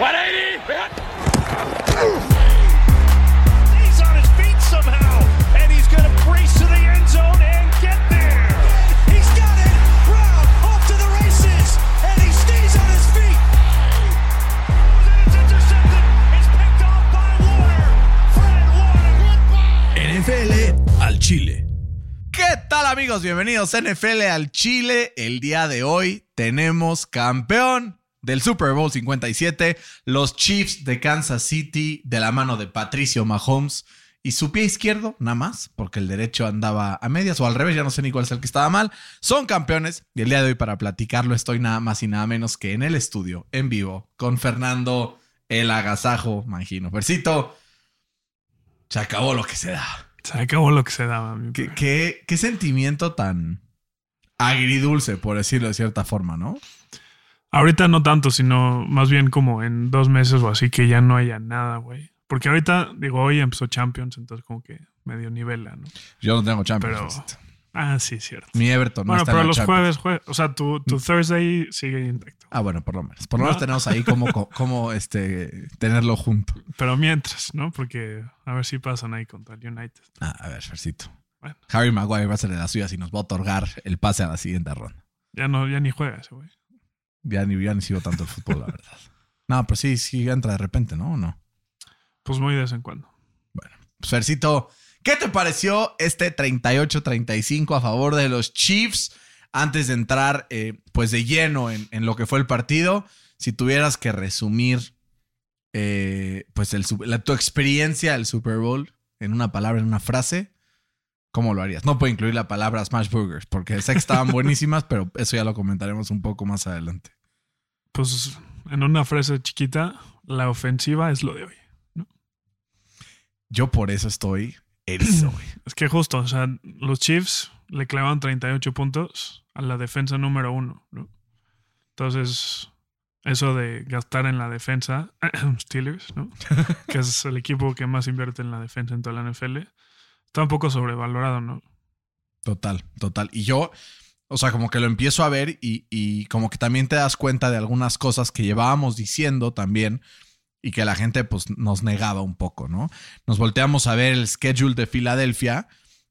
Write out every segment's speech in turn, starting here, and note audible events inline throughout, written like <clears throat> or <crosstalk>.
He's on his feet somehow, and he's going to brace to the end zone and get there. He's got it. Brown off to the races, and he stays on his feet. And it's intercepted. It's picked off by Warner. Fred Warner. NFL al Chile. ¿Qué tal amigos? Bienvenidos a NFL al Chile. El día de hoy tenemos campeón del Super Bowl 57, los Chiefs de Kansas City de la mano de Patricio Mahomes y su pie izquierdo, nada más, porque el derecho andaba a medias o al revés, ya no sé ni cuál es el que estaba mal. Son campeones y el día de hoy para platicarlo estoy nada más y nada menos que en el estudio, en vivo, con Fernando el Agasajo Mangino. Versito, se acabó lo que se da. Se acabó lo que se daba. mi ¿Qué, bro. qué, qué sentimiento tan agridulce, por decirlo de cierta forma, ¿no? Ahorita no tanto, sino más bien como en dos meses o así que ya no haya nada, güey. Porque ahorita, digo, hoy empezó Champions, entonces como que medio nivela, ¿no? Yo no tengo Champions. Pero-. Ah, sí, cierto. Mi Everton no bueno, está pero en los Champions. jueves, jue- o sea, tu, tu Thursday sigue intacto. Ah, bueno, por lo menos. Por lo menos No. tenemos ahí como, co- <laughs> como este, tenerlo junto. Pero mientras, ¿no? Porque a ver si pasan ahí contra el United. Ah, a ver, Fercito. Bueno, Harry Maguire va a hacer de las suyas y nos va a otorgar el pase a la siguiente ronda. ya no, ya ni juega ese güey. Ya ni, ya ni sigo tanto el fútbol, la verdad. No, pero sí, sí entra de repente, ¿no? ¿O no? Pues muy de vez en cuando. Pues, Fercito, ¿qué te pareció este 38-35 a favor de los Chiefs? Antes de entrar, eh, pues de lleno en, en lo que fue el partido, si tuvieras que resumir, eh, pues el, la- tu experiencia del Super Bowl en una palabra, en una frase, ¿cómo lo harías? No puedo incluir la palabra Smash Burgers, porque sé que estaban <laughs> buenísimas, pero eso ya lo comentaremos un poco más adelante. Pues en una frase chiquita, la ofensiva es lo de hoy. Yo por eso estoy erizo, güey. <clears throat> Es que justo, o sea, los Chiefs le clavan 38 puntos a la defensa número uno, ¿no? Entonces, eso de gastar en la defensa, <clears throat> Steelers, ¿no? <laughs> que es el equipo que más invierte en la defensa en toda la NFL, está un poco sobrevalorado, ¿no? Total, total. Y yo, o sea, como que lo empiezo a ver y, y como que también te das cuenta de algunas cosas que llevábamos diciendo también y que la gente pues nos negaba un poco, ¿no? Nos volteamos a ver el schedule de Filadelfia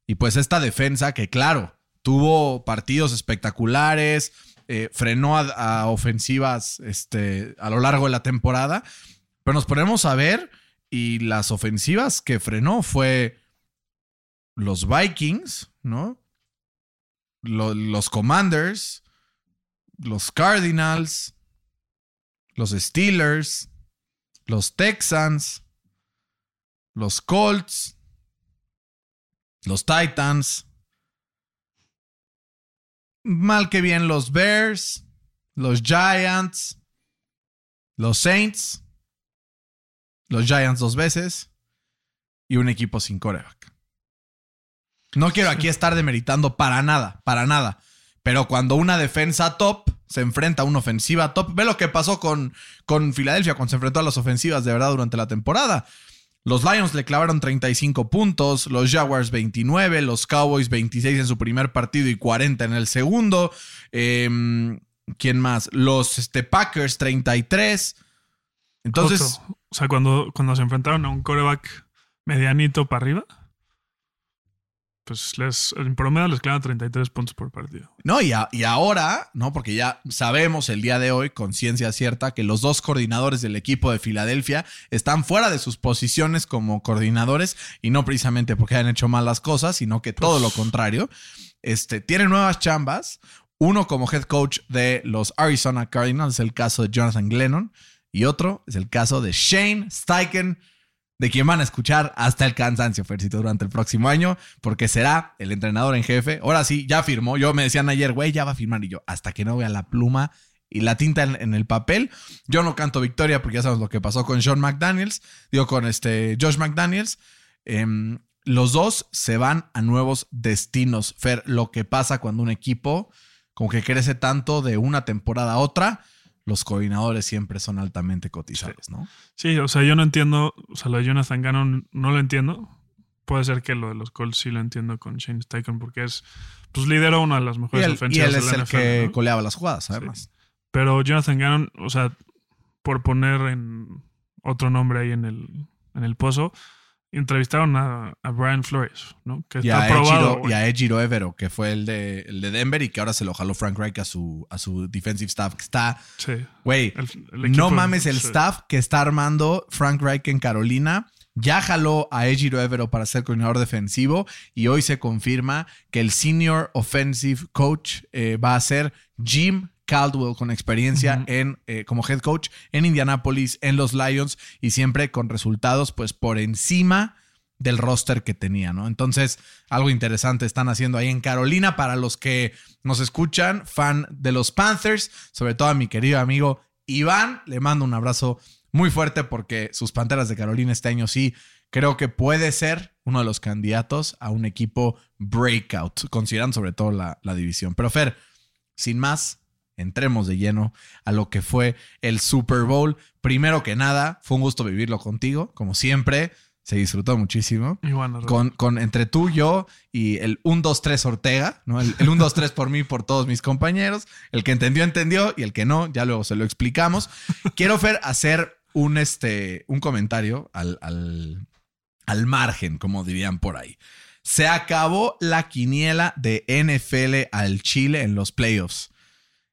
y pues esta defensa que claro, tuvo partidos espectaculares, eh, frenó a, a ofensivas este, a lo largo de la temporada, pero nos ponemos a ver y las ofensivas que frenó fue los Vikings, ¿no? Lo- los Commanders, los Cardinals, los Steelers, los Texans, los Colts, los Titans, mal que bien los Bears, los Giants, los Saints, los Giants dos veces y un equipo sin coreback. No quiero aquí estar demeritando para nada, para nada. Pero cuando una defensa top se enfrenta a una ofensiva top, ve lo que pasó con, con Filadelfia cuando se enfrentó a las ofensivas de verdad durante la temporada. Los Lions le clavaron 35 puntos, los Jaguars 29, los Cowboys 26 en su primer partido y 40 en el segundo. Em, ¿Quién más? Los este, Packers 33. Entonces, o sea, cuando, cuando se enfrentaron a un coreback medianito para arriba, pues les, en promedio les clavan 33 puntos por partido. No, y, a- y ahora, ¿no? Porque ya sabemos el día de hoy, con ciencia cierta, que los dos coordinadores del equipo de Filadelfia están fuera de sus posiciones como coordinadores y no precisamente porque hayan hecho malas cosas, sino que todo lo contrario. Este, tienen nuevas chambas. Uno como head coach de los Arizona Cardinals, es el caso de Jonathan Glennon, y otro es el caso de Shane Steichen, de quien van a escuchar hasta el cansancio, Fercito, durante el próximo año, porque será el entrenador en jefe. Ahora sí, ya firmó. Yo me decían ayer, güey, ya va a firmar. Y yo, hasta que no vea la pluma y la tinta en, el papel, yo no canto victoria porque ya sabemos lo que pasó con Sean McDaniels, digo, con este Josh McDaniels. Em, los dos se van a nuevos destinos. Fer, lo que pasa cuando un equipo como que crece tanto de una temporada a otra, los coordinadores siempre son altamente cotizados, ¿no? Sí, o sea, yo no entiendo, o sea, lo de Jonathan Gannon no lo entiendo. Puede ser que lo de los Colts sí lo entiendo con Shane Steichen porque es, pues lideró una de las Y mejores él, y ofensivas él de es la el NFL, que ¿no? coleaba las jugadas, además. Pero Jonathan Gannon, o sea, por poner en otro nombre ahí en el, en el pozo, entrevistaron a, a Brian Flores, ¿no? Que Y está a, güey. y a Evero, que fue el de, el de Denver y que ahora se lo jaló Frank Reich a su, a su defensive staff. Que está, Sí. güey, no mames el sí. staff que está armando Frank Reich en Carolina. Ya jaló a Ejiro Evero para ser coordinador defensivo y hoy se confirma que el senior offensive coach eh, va a ser Jim Caldwell con experiencia en, eh, como head coach en Indianapolis, en los Lions y siempre con resultados pues por encima del roster que tenía, ¿no? Entonces, algo interesante están haciendo ahí en Carolina para los que nos escuchan, fan de los Panthers, sobre todo a mi querido amigo Iván, le mando un abrazo muy fuerte porque sus Panteras de Carolina este año sí creo que puede ser uno de los candidatos a un equipo breakout, considerando sobre todo la, la división. Pero Fer, sin más, entremos de lleno a lo que fue el Super Bowl. Primero que nada, fue un gusto vivirlo contigo, como siempre. Se disfrutó muchísimo. Y bueno, Con, con entre tú, yo y el 1, 2, 3 Ortega, ¿no? El, el 1, 2, 3 por mí, por todos mis compañeros. El que entendió, entendió, y el que no, ya luego se lo explicamos. Quiero, Fer, hacer un, este, un comentario al, al, al margen, como dirían por ahí. Se acabó la quiniela de NFL al Chile en los playoffs.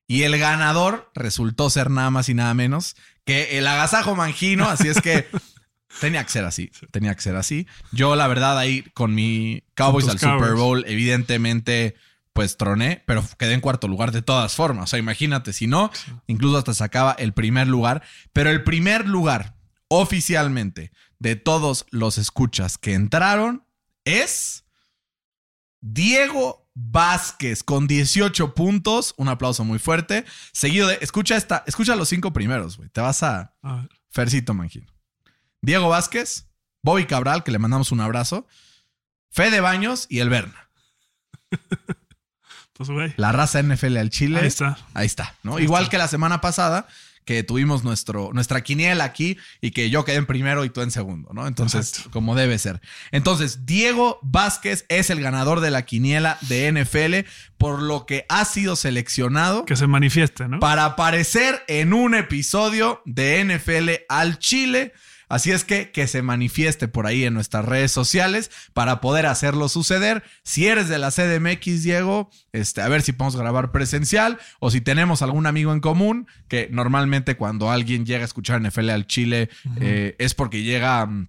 Y el ganador resultó ser nada más y nada menos que el agasajo mangino. Así es que <laughs> tenía que ser así. Tenía que ser así. Yo, la verdad, ahí con mi Cowboys al Super. Bowl, evidentemente, pues troné, pero quedé en cuarto lugar de todas formas. O sea, imagínate, si no, incluso hasta sacaba el primer lugar. Pero el primer lugar oficialmente de todos los escuchas que entraron es Diego Vázquez con 18 puntos. Un aplauso muy fuerte. Seguido de. Escucha esta. Escucha los cinco primeros, güey. Te vas a. a ver, Fercito Mangino. Diego Vázquez, Bobby Cabral, que le mandamos un abrazo. Fede Baños y el Berna. <laughs> pues, güey. La raza NFL al Chile. Ahí está. Ahí está, ¿no? Ahí Igual está. que la semana pasada, que tuvimos nuestro, nuestra quiniela aquí y que yo quedé en primero y tú en segundo, ¿no? Entonces, Exacto. como debe ser. Entonces, Diego Vázquez es el ganador de la quiniela de NFL, por lo que ha sido seleccionado Que se manifieste, ¿no? para aparecer en un episodio de NFL al Chile. Así es que que se manifieste por ahí en nuestras redes sociales para poder hacerlo suceder. Si eres de la CDMX, Diego, este, a ver si podemos grabar presencial o si tenemos algún amigo en común, que normalmente cuando alguien llega a escuchar NFL al Chile eh, es porque llega... mm,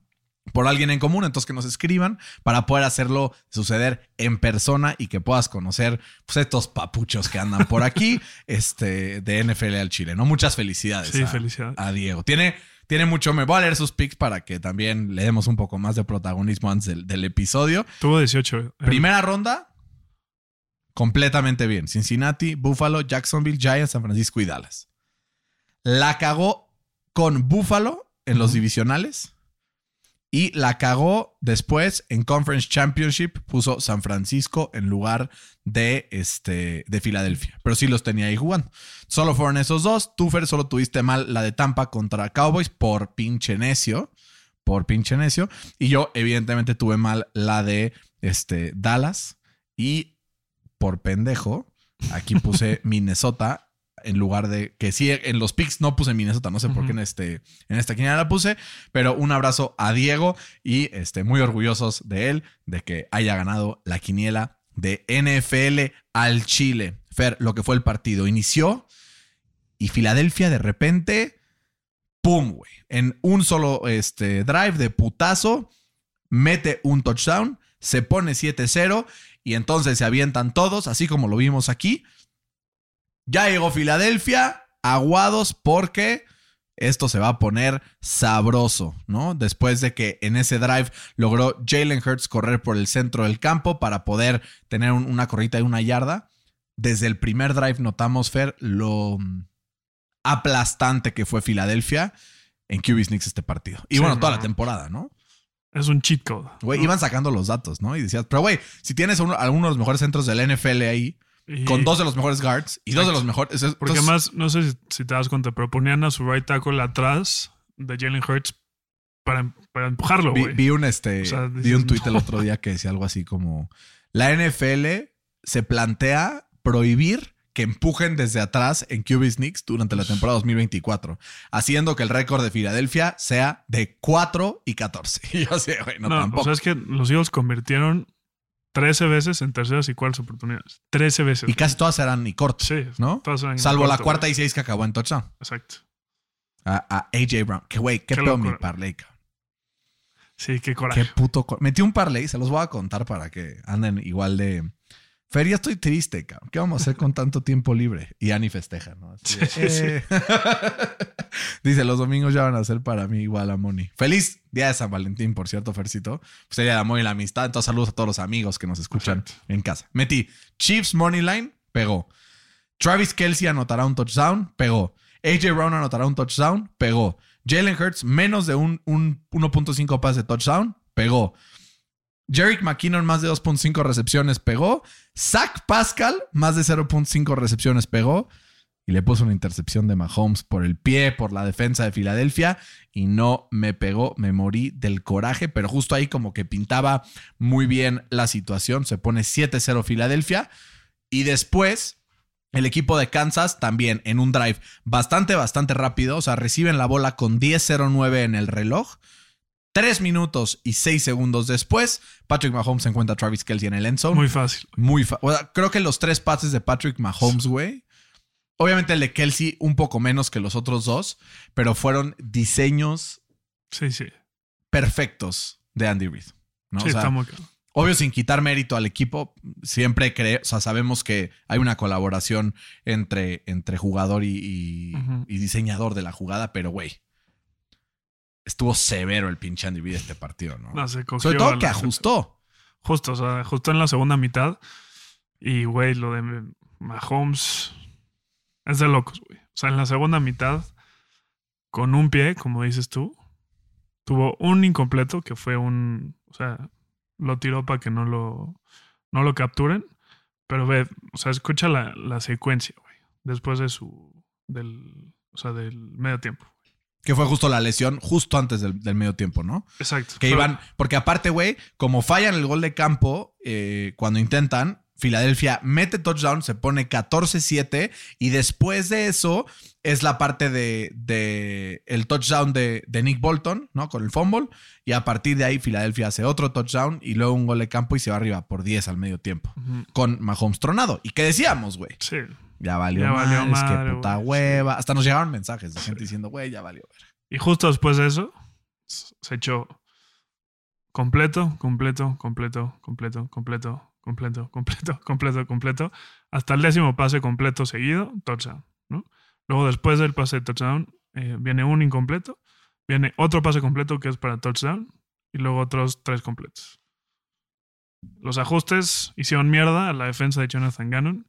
por alguien en común, entonces que nos escriban para poder hacerlo suceder en persona y que puedas conocer pues, estos papuchos que andan por aquí <laughs> este, de NFL al Chile, ¿no? Muchas felicidades. Sí, a, felicidades. a Diego. Tiene, tiene mucho, me voy a leer sus pics para que también le demos un poco más de protagonismo antes del, del episodio. Tuvo 18. eh, Primera ronda, completamente bien. Cincinnati, Buffalo, Jacksonville, Giants, San Francisco y Dallas. La cagó con Buffalo en los divisionales. Y la cagó después en Conference Championship. Puso San Francisco en lugar de, este, de Filadelfia. Pero sí los tenía ahí jugando. Solo fueron esos dos. Tú, Fer, solo tuviste mal la de Tampa contra Cowboys por pinche necio. Por pinche necio. Y yo, evidentemente, tuve mal la de este, Dallas. Y por pendejo, aquí puse <laughs> Minnesota en lugar de que sí en los picks no puse Minnesota, no sé por qué en este en esta quiniela la puse, pero un abrazo a Diego y este muy orgullosos de él de que haya ganado la quiniela de NFL al Chile. Fer, lo que fue el partido inició y Filadelfia de repente pum, güey, en un solo este drive de putazo mete un touchdown, se pone 7-0 y entonces se avientan todos, así como lo vimos aquí. Ya llegó Filadelfia, aguados porque esto se va a poner sabroso, ¿no? Después de que en ese drive logró Jalen Hurts correr por el centro del campo para poder tener un- una corrida de una yarda. Desde el primer drive notamos, Fer, lo mm, aplastante que fue Filadelfia en QB Sneaks este partido. Y Sí, bueno, toda no. la temporada, ¿no? Es un cheat code. Güey, ¿no? iban sacando los datos, ¿no? Y decías, pero güey, si tienes uno- alguno de los mejores centros del NFL ahí, Y- con dos de los mejores guards y dos de los mejores. es- Porque además, no sé si, si te das cuenta, pero ponían a su right tackle atrás de Jalen Hurts para, para empujarlo, vi, un este O sea, vi un tweet el otro día que decía algo así como la NFL se plantea prohibir que empujen desde atrás en QB Sneaks durante la temporada 2024, haciendo que el récord de Filadelfia sea de 4 y 14. <laughs> Y yo sé, güey, no, No, tampoco. o sea, es que los Eagles convirtieron 13 veces en terceras y cuartas oportunidades. 13 veces. y casi todas eran ni cortas, Sí, ¿no? todas eran Salvo la cuarta güey. y seis que acabó en touchdown. Exacto. A, a AJ Brown. Que güey, qué, Qué pedo mi parlay, cabrón. Sí, qué coraje. Qué puto. Metí un parlay, se los voy a contar para que anden igual de. Fer, ya estoy triste, cabrón. ¿Qué vamos a hacer con tanto tiempo libre? Y Ani festeja, ¿no? Así de, Sí, sí. "Eh". <laughs> Dice, los domingos ya van a ser para mí igual a Moni. Feliz día de San Valentín, por cierto, Fercito. Pues sería de amor y la amistad. Entonces, saludos a todos los amigos que nos escuchan en casa. Metí Chiefs Money Line, pegó. Travis Kelsey anotará un touchdown, pegó. AJ Brown anotará un touchdown, pegó. Jalen Hurts menos de un, un 1.5 pase de touchdown, pegó. Jerick McKinnon más de 2.5 recepciones, pegó. Zach Pascal más de 0.5 recepciones, pegó. Y le puso una intercepción de Mahomes por el pie, por la defensa de Filadelfia. Y no me pegó, me morí del coraje. Pero justo ahí como que pintaba muy bien la situación. Se pone 7-0 Filadelfia. Y después el equipo de Kansas también en un drive bastante, bastante rápido. O sea, reciben la bola con 10-0-9 en el reloj. Tres minutos y seis segundos después, Patrick Mahomes encuentra a Travis Kelsey en el end zone. Muy fácil. Muy fa- o sea, creo que los tres pases de Patrick Mahomes, güey. Obviamente el de Kelsey un poco menos que los otros dos, pero fueron diseños Sí, sí. perfectos de Andy Reid. ¿no? sí, O sea, está muy claro. Obvio, sin quitar mérito al equipo, siempre cree, o sea, sabemos que hay una colaboración entre, entre jugador y, y diseñador de la jugada, pero güey, estuvo severo el pinche Andy Reid este partido, ¿no? No, se cogió Sobre todo la que ajustó. Justo, o sea, justo en la segunda mitad. Y, güey, lo de Mahomes es de locos, güey. O sea, en la segunda mitad, con un pie, como dices tú, tuvo un incompleto que fue un. O sea, lo tiró para que no lo, no lo capturen. Pero ve, o sea, escucha la, la secuencia, güey. Después de su. del. O sea, del medio tiempo. Que fue justo la lesión, justo antes del, del medio tiempo, ¿no? Exacto. Que iban, porque aparte, güey, como fallan el gol de campo eh, cuando intentan, Filadelfia mete touchdown, se pone 14-7 y después de eso es la parte de, de el touchdown de, de Nick Bolton, ¿no? Con el fumble y a partir de ahí Filadelfia hace otro touchdown y luego un gol de campo y se va arriba por 10 al medio tiempo con Mahomes tronado. ¿Y qué decíamos, güey? Sí. Ya valió, Ya valió madres, madre, qué puta güey, hueva. Hasta nos llegaron mensajes de gente diciendo, güey, ya valió. verga. Y justo después de eso, se echó completo, completo, completo, completo, completo, completo, completo, <laughs> completo, completo, hasta el décimo pase completo seguido, touchdown, ¿no? Luego después del pase de touchdown eh, viene un incompleto, viene otro pase completo que es para touchdown y luego otros tres completos. Los ajustes hicieron mierda a la defensa de Jonathan Gannon,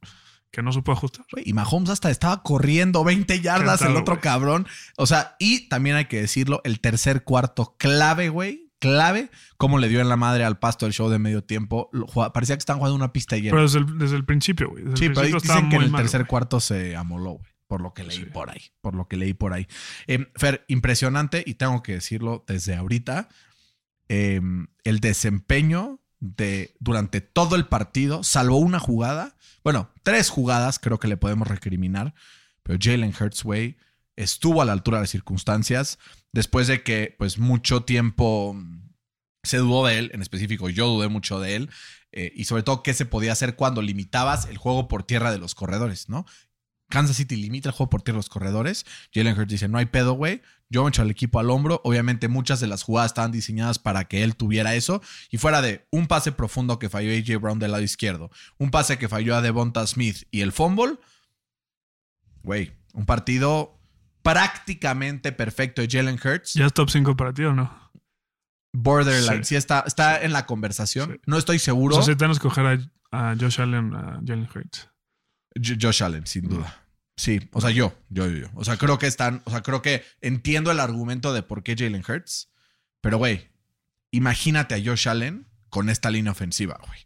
que no supo ajustar. Güey, y Mahomes hasta estaba corriendo 20 yardas ¿Qué tal, el otro cabrón. O sea, y también hay que decirlo, el tercer cuarto clave, güey. Clave, como le dio en la madre al pasto el show de medio tiempo. Parecía que estaban jugando una pista llena. Pero desde el, desde el principio, güey. el sí, pero principio dicen que en el mal, tercer cuarto se amoló, güey. Por lo que leí Sí. por ahí. Por lo que leí por ahí. Eh, Fer, impresionante, y tengo que decirlo desde ahorita. eh, el desempeño de durante todo el partido, salvo una jugada. Bueno, tres jugadas creo que le podemos recriminar. Pero Jalen Hurts, güey, estuvo a la altura de las circunstancias. Después de que, pues, mucho tiempo mm, se dudó de él, en específico, yo dudé mucho de él. eh, y sobre todo, qué se podía hacer cuando limitabas el juego por tierra de los corredores, ¿no? Kansas City limita el juego por tierra los corredores. Jalen Hurts dice: No hay pedo, güey. Yo me echo al equipo al hombro. Obviamente, muchas de las jugadas estaban diseñadas para que él tuviera eso. Y fuera de un pase profundo que falló AJ Brown del lado izquierdo, un pase que falló a Devonta Smith y el fumble, güey, un partido prácticamente perfecto de Jalen Hurts. ¿Ya es top 5 para ti o no? Borderline, Sí. sí, está, está en la conversación. Sí. No estoy seguro. O sea, si tenemos que coger a, a Josh Allen, a Jalen Hurts. Jo- Josh Allen, sin duda. Sí, o sea, yo, yo, yo, yo. O sea, creo que están, o sea, creo que entiendo el argumento de por qué Jalen Hurts, pero güey, imagínate a Josh Allen con esta línea ofensiva, güey.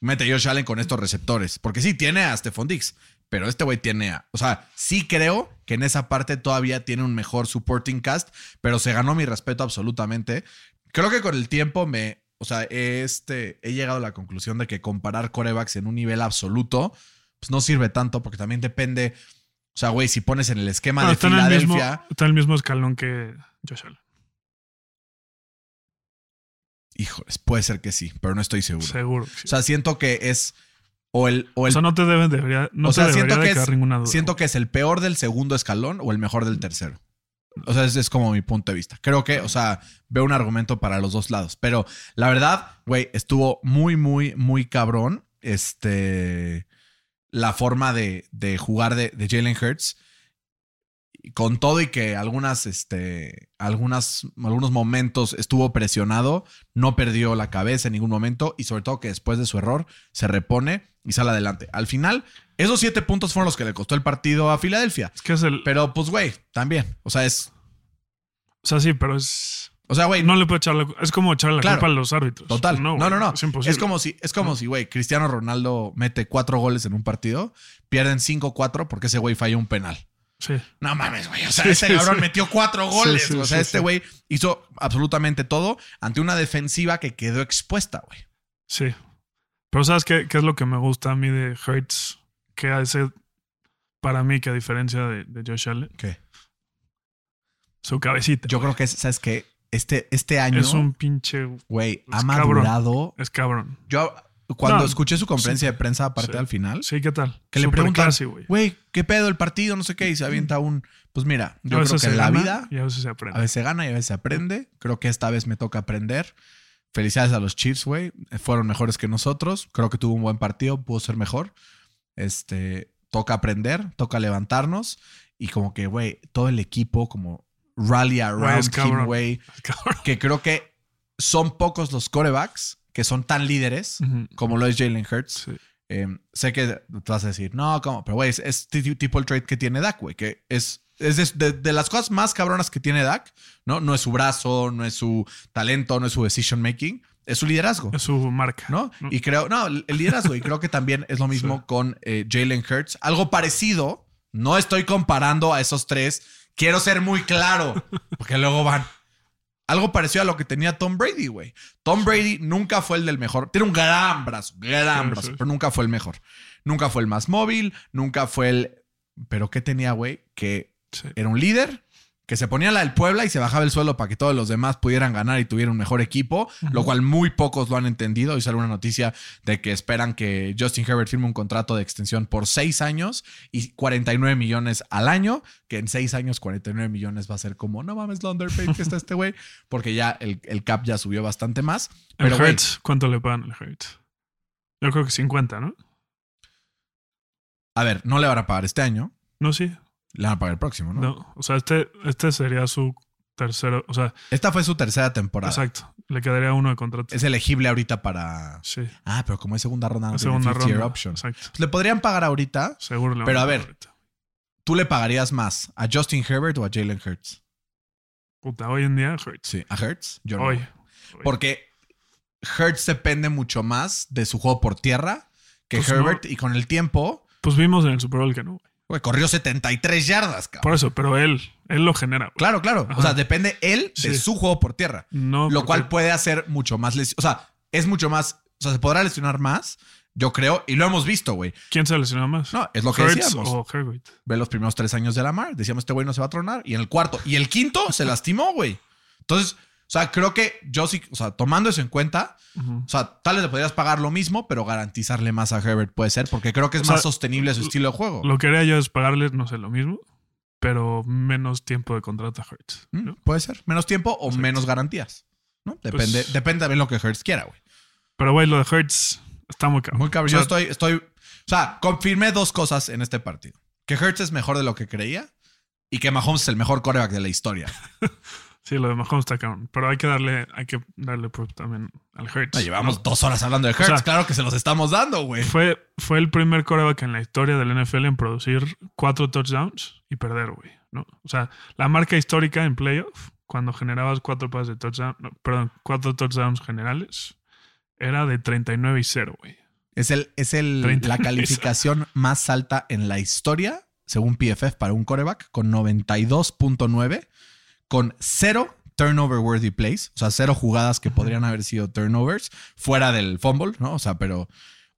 Imagínate a Josh Allen con estos receptores, porque sí, tiene a Stephon Dix, pero este güey tiene a, o sea, sí creo que en esa parte todavía tiene un mejor supporting cast, pero se ganó mi respeto absolutamente. Creo que con el tiempo me, o sea, este, he llegado a la conclusión de que comparar corebacks en un nivel absoluto, pues no sirve tanto porque también depende. O sea, güey, si pones en el esquema de está, en el mismo, Filadelfia, está en el mismo escalón que Josh Allen. híjoles, puede ser que sí, pero no estoy seguro. Seguro. sí. O sea, siento que es o el, o O el sea, no te deben, debería, no o te sea, debería siento de que quedar es- ninguna duda. siento que es el peor del segundo escalón o el mejor del tercero. O sea, ese es como mi punto de vista. Creo que, o sea, veo un argumento para los dos lados. Pero la verdad, güey, estuvo muy, muy, muy cabrón. Este. La forma de, de jugar de, de Jalen Hurts. Con todo y que algunas, este, algunas, algunos momentos estuvo presionado, no perdió la cabeza en ningún momento y sobre todo que después de su error se repone y sale adelante. Al final, esos siete puntos fueron los que le costó el partido a Filadelfia. Es que es el. Pero pues, güey, también. O sea, es. o sea, sí, pero es. O sea, güey, No le puede echar la Es como echarle la Claro. culpa a los árbitros. Total. No, no, no. Es imposible. Es como si, es como si, güey, Cristiano Ronaldo mete cuatro goles en un partido, pierden 5-4 porque ese güey falló un penal. Sí. No mames, güey. O sea, Sí, ese sí, cabrón metió cuatro goles. O sea, este güey hizo absolutamente todo ante una defensiva que quedó expuesta, güey. Sí. Pero ¿sabes qué, qué es lo que me gusta a mí de Hurts? Que hace para mí que a diferencia de, de Josh Allen, ¿Qué? su cabecita. Yo creo que, es- ¿sabes qué? Este, este año, es un pinche. güey, ha es cabrón. madurado. Es cabrón. Yo, cuando No, escuché su conferencia de prensa, aparte sí. al final, Sí, ¿qué tal? que le Super preguntan, classy, güey. güey, ¿qué pedo el partido? No sé qué, y se avienta un. Pues mira, yo creo que en la vida Y a veces se aprende. a veces se gana y a veces se aprende. Creo que esta vez me toca aprender. Felicidades a los Chiefs, güey. Fueron mejores que nosotros. Creo que tuvo un buen partido, pudo ser mejor. Este, toca aprender, toca levantarnos. Y como que, güey, todo el equipo como rally es around him, güey. Cabrón. Que creo que son pocos los corebacks que son tan líderes como lo es Jalen Hurts. Sí. Eh, sé que te vas a decir, no, ¿cómo? Pero, güey, es, es ti- tipo el trade que tiene Dak, güey, que es, es de, de- de las cosas más cabronas que tiene Dak, ¿no? No es su brazo, no es su talento, no es su decision making, es su liderazgo, Es su marca. ¿no? ¿no? Y creo, no, el liderazgo, y creo que también es lo <laughs> mismo Sí. con eh, Jalen Hurts. Algo parecido, no estoy comparando a esos tres, quiero ser muy claro, porque luego van. Algo parecido a lo que tenía Tom Brady, güey. Tom Brady nunca fue el del mejor. Tiene un gran brazo, gran Sí, brazo, sí. pero nunca fue el mejor. Nunca fue el más móvil, nunca fue el. Pero ¿qué tenía, güey? Que Sí. era un líder, que se ponía la del Puebla y se bajaba el suelo para que todos los demás pudieran ganar y tuvieran un mejor equipo, lo cual muy pocos lo han entendido. Hoy sale una noticia de que esperan que Justin Herbert firme un contrato de extensión por seis años y 49 millones al año, que en seis años 49 millones va a ser como, no mames, lo underpaid que está este güey, <laughs> porque ya el, el cap ya subió bastante más. El Pero, güey, Hurts, ¿cuánto le pagan al Hurts? Yo creo que 50, ¿no? a ver, no le van a pagar este año, No, sí. Le van a pagar el próximo, ¿no? No. O sea, este, este sería su tercero. O sea, Esta fue su tercera temporada. exacto. Le quedaría uno de contrato. Es elegible ahorita para... Sí. Ah, pero como es segunda ronda, no La tiene segunda 50 year ronda. option. Exacto. Pues le podrían pagar ahorita. Seguro le Pero a ver. ahorita. ¿Tú le pagarías más a Justin Herbert o a Jalen Hurts? Puta, hoy en día, Hurts. Sí, a Hurts. Yo no. Hoy. Hoy. Porque Hurts depende mucho más de su juego por tierra que Pues Herbert. Y con el tiempo, Pues vimos en el Super Bowl que no. güey. Güey, corrió 73 yardas, cabrón. Por eso, pero él, él lo genera. güey. Claro, claro. O sea, depende él de Sí. su juego por tierra. No, Lo porque- cual puede hacer mucho más lesión. O sea, es mucho más. O sea, se podrá lesionar más, yo creo, y lo hemos visto, güey. ¿Quién se lesionó más? No, es lo que decíamos. o. Ve los primeros tres años de Lamar. Decíamos, este güey no se va a tronar. Y en el cuarto. Y el quinto se lastimó, güey. Entonces, sea, creo que yo sí, o sea, tomando eso en cuenta, o sea, tal vez le podrías pagar lo mismo, pero garantizarle más a Herbert puede ser, porque creo que es O sea, más sostenible su estilo de juego. Lo que haría yo es pagarles, no sé, lo mismo, pero menos tiempo de contrato a Hurts. ¿Mm? Puede ser. Menos tiempo o Exacto. menos garantías. ¿no? Depende, Pues- depende también lo que Hertz quiera, güey. Pero, güey, lo de Hurts está muy cabrón. Muy cabrón. O sea, Yo estoy, estoy. O sea, confirmé dos cosas en este partido: que Hertz es mejor de lo que creía y que Mahomes es el mejor coreback de la historia. <laughs> Sí, lo de Mahomes está cabrón. Pero hay que darle, hay que darle proof también al Hurts. No, llevamos ¿no? dos horas hablando de Hertz. sea, claro que se los estamos dando, güey. Fue, fue el primer coreback en la historia del NFL en producir cuatro touchdowns y perder, güey. ¿no? O sea, la marca histórica en playoff, cuando generabas cuatro pases de touchdown, no, perdón, cuatro touchdowns generales, era de 39 y 0, güey. Es, el, es el, 30. la calificación más alta en la historia, según PFF, para un coreback, con 92.9, con cero turnover worthy plays, o sea, cero jugadas que podrían haber sido turnovers fuera del fumble, ¿no? O sea, pero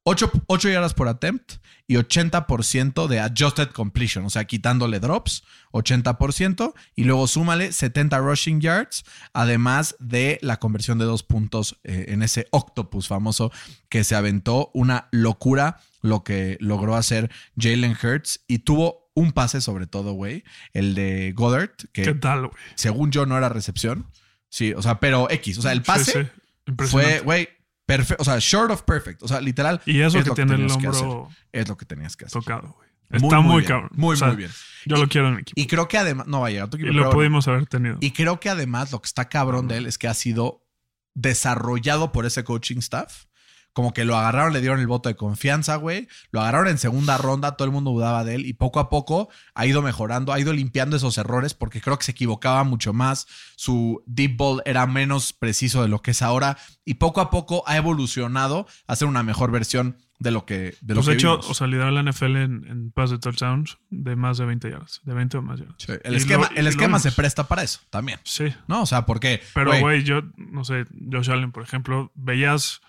8, 8 yardas por attempt y 80% de adjusted completion, o sea, quitándole drops, 80%, y luego súmale 70 rushing yards, además de la conversión de dos puntos eh, en ese octopus famoso que se aventó. Una locura lo que logró hacer Jalen Hurts y tuvo un pase sobre todo, güey, el de Goddard, que ¿Qué tal, güey? según yo no era recepción. Sí, o sea, pero X, o sea, el pase Sí, sí. Impresionante. fue, güey, perfecto, o sea, short of perfect, o sea, literal. Y eso es que lo tiene el hombro es lo que tenías que hacer. tocado, güey. Está muy, bien, cabrón. Muy, O sea, muy bien. Yo lo quiero en equipo. Y creo que además, no va a llegar a tu Y lo pudimos haber tenido. Y creo que además lo que está cabrón de él es que ha sido desarrollado por ese coaching staff. Como que lo agarraron, le dieron el voto de confianza, güey. Lo agarraron en segunda ronda, todo el mundo dudaba de él y poco a poco ha ido mejorando, ha ido limpiando esos errores porque creo que se equivocaba mucho más. Su deep ball era menos preciso de lo que es ahora y poco a poco ha evolucionado a ser una mejor versión de lo que de lo Pues que de hecho, vimos. o sea, la NFL en, en pass de touchdowns de más de 20 yardas. De 20 o más yardas. Sí, el Y esquema, lo- el esquema se presta para eso también. Sí. ¿No? O sea, porque. Pero, güey, yo, no sé, Josh Allen, por ejemplo, veías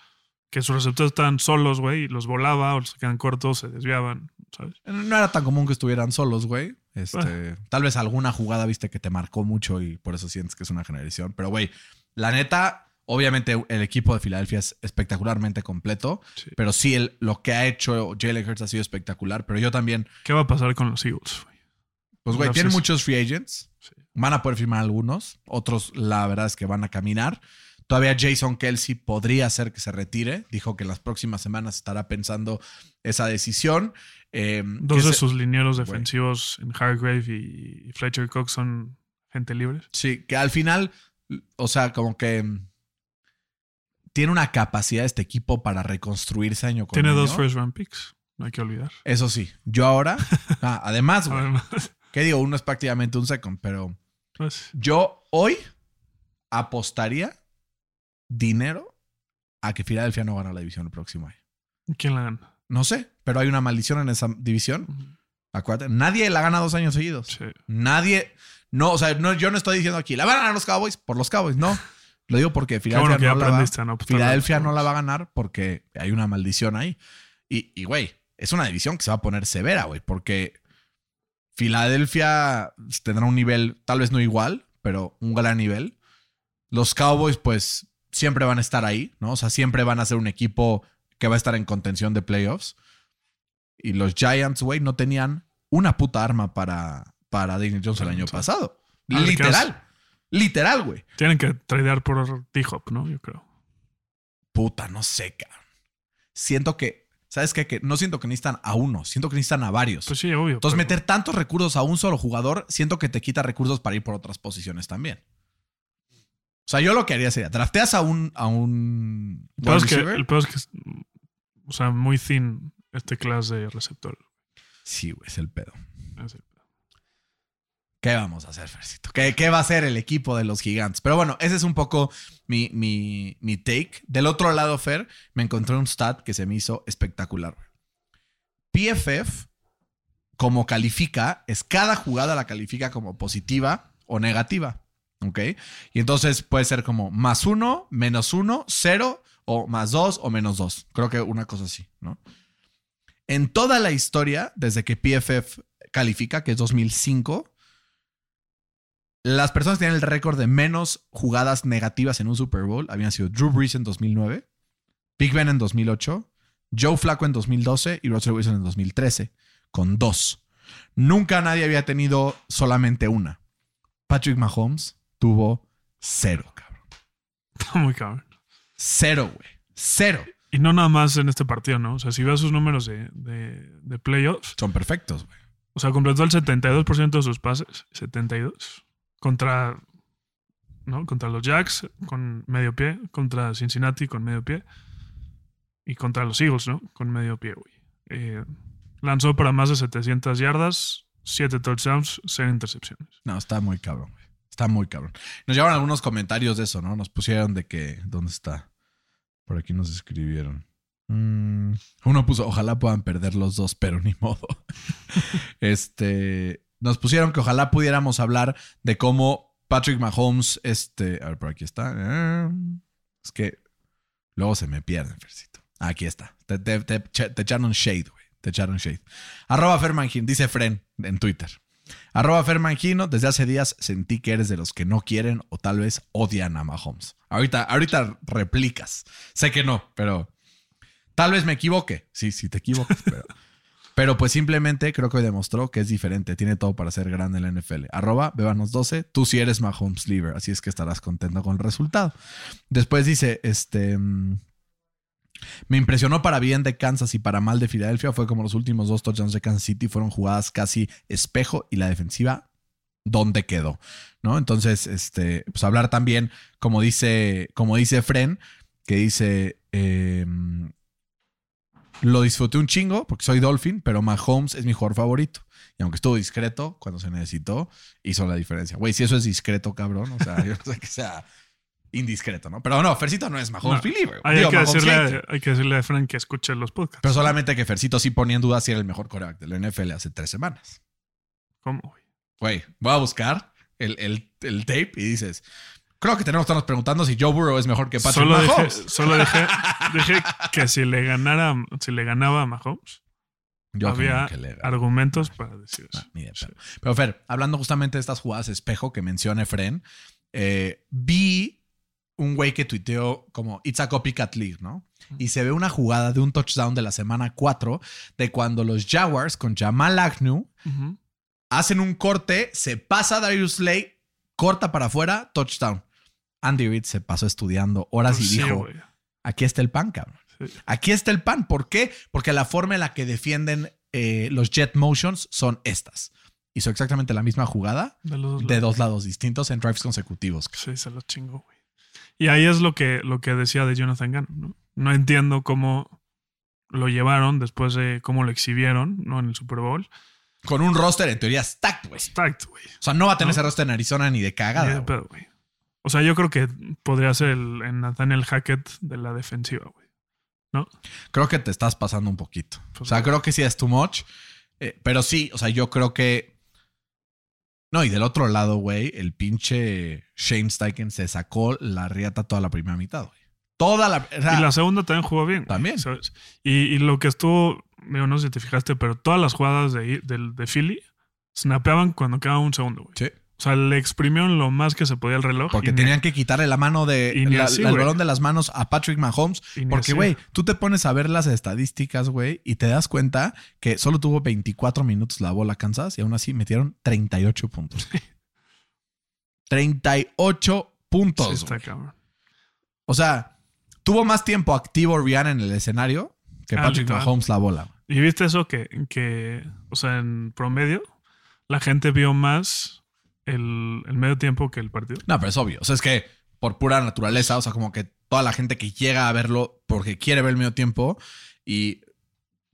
que sus receptores estaban solos, güey, y los volaba o los quedan cortos, se desviaban, ¿sabes? No era tan común que estuvieran solos, güey. Este, Ah. Tal vez alguna jugada viste que te marcó mucho y por eso sientes que es una generación. Pero, güey, la neta, obviamente el equipo de Filadelfia es espectacularmente completo. Sí. Pero sí, el, lo que ha hecho Jalen Hurts ha sido espectacular. Pero yo también, ¿Qué va a pasar con los Eagles, güey? pues, güey, tienen muchos free agents. Sí. Van a poder firmar algunos. Otros, la verdad es que van a caminar. Todavía Jason Kelsey podría ser que se retire. Dijo que en las próximas semanas estará pensando esa decisión. Eh, Dos de se- sus linieros defensivos en Hargrave y Fletcher Cox son gente libre. Sí, que al final, o sea, como que mm, tiene una capacidad este equipo para reconstruirse año con Tiene año. dos first round picks, no hay que olvidar. Eso sí, yo ahora, <laughs> ah, además, güey, ¿qué digo? Uno es prácticamente un second, pero pues, yo hoy apostaría dinero a que Filadelfia no gana la división el próximo año. ¿quién la gana? No sé, pero hay una maldición en esa división. Acuérdate, nadie la gana dos años seguidos. Sí. Nadie, no, o sea, no, yo no estoy diciendo aquí, la van a ganar los Cowboys por los Cowboys, no. <laughs> Lo digo porque Filadelfia bueno no la va- no a Filadelfia no la va a ganar porque hay una maldición ahí. Y, y, güey, es una división que se va a poner severa, güey, porque Filadelfia tendrá un nivel, tal vez no igual, pero un gran nivel. Los Cowboys, pues, siempre van a estar ahí, ¿no? O sea, siempre van a ser un equipo que va a estar en contención de playoffs. Y los Giants, güey, no tenían una puta arma para, para Daniel Jones el año pasado. A ver, ¿qué Literal. Literal, güey. Tienen que tradear por T-Hop, ¿no? Yo creo. Puta, no sé, cabrón. Siento que, ¿sabes qué? Que no siento que necesitan a uno, siento que necesitan a varios. Pues sí, obvio. Entonces, pero- meter tantos recursos a un solo jugador, siento que te quita recursos para ir por otras posiciones también. O sea, yo lo que haría sería, drafteas a un, a un El peor es que, receiver. el peor es que es, o sea, muy thin este clase de receptor. Sí, güey, es el pedo. Es el- ¿Qué vamos a hacer, Fercito? ¿Qué, qué va a hacer el equipo de los gigantes? Pero bueno, ese es un poco mi, mi, mi take. Del otro lado, Fer, me encontré un stat que se me hizo espectacular. PFF, como califica, es cada jugada la califica como positiva o negativa. ¿Ok? Y entonces puede ser como más uno, menos uno, cero, o más dos, o menos dos. Creo que una cosa así, ¿no? En toda la historia, desde que PFF califica, que es 2005, las personas que tienen el récord de menos jugadas negativas en un Super Bowl habían sido Drew Brees en 2009, Big Ben en 2008, Joe Flacco en 2012 y Russell Wilson en 2013, con dos. Nunca nadie había tenido solamente una. Patrick Mahomes tuvo cero, cabrón. Está <laughs> muy cabrón. Cero, güey. Cero. Y no nada más en este partido, ¿no? O sea, si ves sus números de, de, de playoffs, Son perfectos, güey. o sea, completó el 72% de sus pases. 72. Contra, ¿no? Contra los Jacks con medio pie. Contra Cincinnati con medio pie. Y contra los Eagles, ¿no? Con medio pie, güey. Eh, lanzó para más de 700 yardas, 7 touchdowns, 0 intercepciones. No, está muy cabrón, güey. Está muy cabrón. Nos llevaron algunos comentarios de eso, ¿no? Nos pusieron de que. ¿Dónde está? Por aquí nos escribieron. Mm, uno puso, ojalá puedan perder los dos, pero ni modo. <laughs> este. Nos pusieron que ojalá pudiéramos hablar de cómo Patrick Mahomes, este. A ver, por aquí está. Eh, Es que luego se me pierden, Fercito. Aquí está. Te, te, te, te echaron shade, güey. Te echaron shade. Arroba Fermangino, dice Fren en Twitter. Arroba Fermangino, desde hace días sentí que eres de los que no quieren o tal vez odian a Mahomes. Ahorita, ahorita replicas. Sé que no, pero tal vez me equivoque. Sí, sí te equivocas, pero, <laughs> pero pues simplemente creo que hoy demostró que es diferente. Tiene todo para ser grande en la NFL. Arroba Bebanos12, tú sí eres Mahomes Lever, así es que estarás contento con el resultado. Después dice, este... mm, me impresionó para bien de Kansas y para mal de Filadelfia. Fue como los últimos dos touchdowns de Kansas City fueron jugadas casi espejo y la defensiva, ¿dónde quedó? ¿No? Entonces, este, pues hablar también, como dice, como dice Fren, que dice. eh, lo disfruté un chingo porque soy Dolphin, pero Mahomes es mi jugador favorito. Y aunque estuvo discreto cuando se necesitó, hizo la diferencia. Güey, si eso es discreto, cabrón, o sea, <laughs> yo no sé que sea indiscreto, ¿no? Pero no, Fercito no es Mahomes No. believer. Hay, Digo, que Mahomes decirle, hay que decirle a Frank que escuche los podcasts. Pero solamente que Fercito sí ponía en duda si era el mejor coreback de la NFL hace tres semanas. ¿Cómo, güey? Güey, voy a buscar el, el, el tape y dices, creo que tenemos que estarnos preguntando si Joe Burrow es mejor que Patrick Solo Mahomes. solo dije, <laughs> dije que si le ganara, si le ganaba a Mahomes, Yo había creo que le- argumentos para decir eso. Ah, pedo. Pero Fer, hablando justamente de estas jugadas espejo que menciona Efren, eh, vi un güey que tuiteó como It's a copycat league, ¿no? Y se ve una jugada de un touchdown de la semana 4 de cuando los Jaguars con Jamal Agnew hacen un corte, se pasa Darius Slay, corta para afuera, touchdown. Andy Reid se pasó estudiando horas y Pues Sí, dijo, aquí está el pan, cabrón. Sí. Aquí está el pan. ¿Por qué? Porque la forma en la que defienden eh, los jet motions son estas. Hizo exactamente la misma jugada De de lados. dos lados distintos en drives consecutivos. Sí, se lo chingo, güey. Y ahí es lo que, lo que decía de Jonathan Gannon, ¿no? No entiendo cómo lo llevaron después de cómo lo exhibieron, ¿no? En el Super Bowl. Con un roster en teoría stacked, güey. Stacked, güey. O sea, no va a tener ¿No? ese roster en Arizona ni de cagada. güey. O sea, yo creo que podría ser el, el Nathaniel Hackett de la defensiva, güey. ¿No? Creo que te estás pasando un poquito. Pues o sea, creo que sí es too much. Eh, pero sí, o sea, yo creo que. No, y del otro lado, güey, el pinche Shane Steichen se sacó la riata toda la primera mitad, güey. Toda la. o sea, Y la segunda también jugó bien. También. ¿sabes? Y, y lo que estuvo, digo, no sé si te fijaste, pero todas las jugadas de, de, de Philly snapeaban cuando quedaba un segundo, güey. Sí. O sea, le exprimieron lo más que se podía el reloj. Porque tenían que quitarle la mano de. la- así, el balón de las manos a Patrick Mahomes. Porque, güey, tú te pones a ver las estadísticas, güey, y te das cuenta que solo tuvo 24 minutos la bola Kansas y aún así metieron 38 puntos. 38 Sí, puntos. está güey. cabrón. O sea, tuvo más tiempo activo Rihanna en el escenario que Ah, Patrick. Mahomes la bola. ¿Y viste eso que, que, o sea, en promedio, la gente vio más el, el medio tiempo que el partido? No, pero es obvio. O sea, es que por pura naturaleza, o sea, como que toda la gente que llega a verlo porque quiere ver el medio tiempo y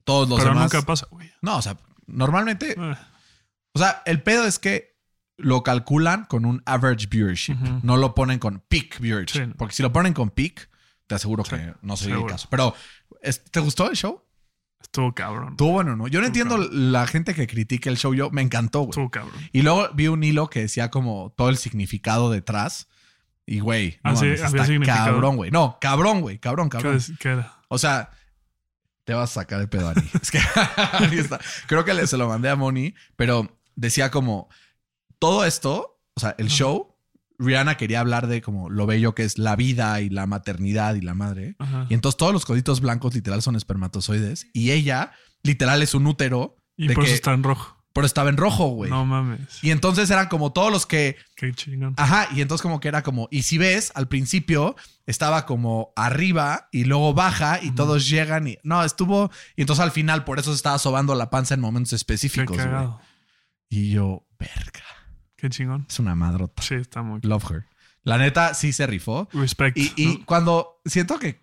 todos los Pero demás. nunca pasa, güey. No, o sea, normalmente Eh, O sea, el pedo es que lo calculan con un average viewership. No lo ponen con peak viewership. Sí. Porque si lo ponen con peak, te aseguro Sí, que no sería el caso. Pero, ¿te gustó el show? Estuvo cabrón. Estuvo bueno, ¿no? Yo no entiendo la gente que critique el show. Yo me encantó, güey. Estuvo cabrón. Y luego vi un hilo que decía como todo el significado detrás. Y, güey, no Ah, mames, está cabrón, güey. No, cabrón, güey. Cabrón, ¿Qué, cabrón. es- qué era? O sea, te vas a sacar de pedo, Ani. Es que <laughs> ahí está. Creo que le, se lo mandé a Moni, pero decía como todo esto, o sea, el show, Rihanna quería hablar de como lo bello que es la vida y la maternidad y la madre. Ajá. Y entonces todos los coditos blancos literal son espermatozoides y ella literal es un útero, Y de por eso está en rojo. pero estaba en rojo, güey. No mames. Y entonces eran como todos los que Qué chingón. Ajá, y entonces como que era como, y si ves, al principio estaba como arriba y luego baja y todos llegan y no, estuvo, y entonces al final por eso se estaba sobando la panza en momentos específicos. cagado. Y yo, verga, Qué chingón. es una madrota. Sí, está muy Love her. La neta sí se rifó. Respect. Y, y ¿no? cuando siento que